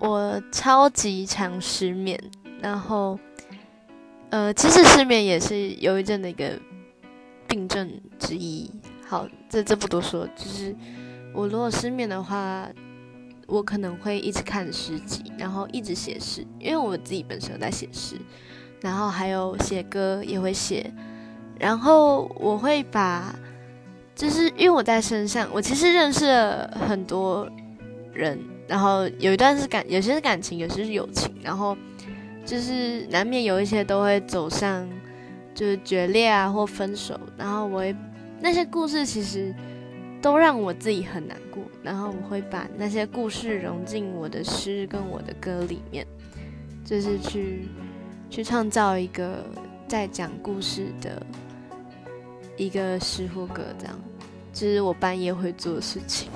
我超级常失眠，然后，呃，其实失眠也是忧郁症的一个病症之一。好，这这不多说，就是我如果失眠的话，我可能会一直看诗集，然后一直写诗，因为我自己本身有在写诗，然后还有写歌也会写，然后我会把，就是因为我在身上，我其实认识了很多人。然后有一段是感，有些是感情，有些是友情，然后就是难免有一些都会走上就是决裂啊或分手，然后我会那些故事其实都让我自己很难过，然后我会把那些故事融进我的诗跟我的歌里面，就是去去创造一个在讲故事的一个诗或歌，这样，就是我半夜会做的事情。